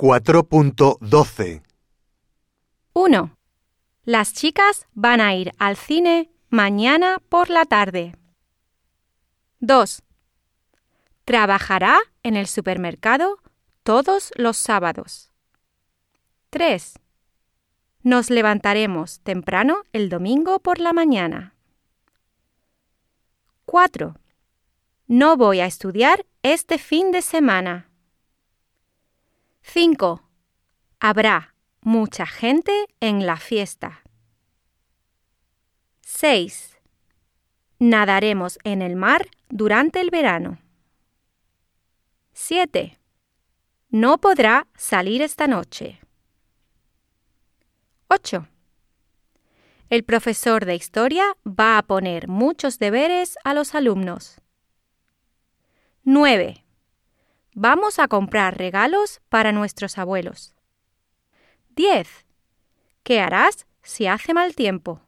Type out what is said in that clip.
4.12 1. Las chicas van a ir al cine mañana por la tarde. 2. Trabajará en el supermercado todos los sábados. 3. Nos levantaremos temprano el domingo por la mañana. 4. No voy a estudiar este fin de semana. 5. Habrá mucha gente en la fiesta. 6. Nadaremos en el mar durante el verano. 7. No podrá salir esta noche. 8. El profesor de historia va a poner muchos deberes a los alumnos. 9. Vamos a comprar regalos para nuestros abuelos. 10. ¿Qué harás si hace mal tiempo?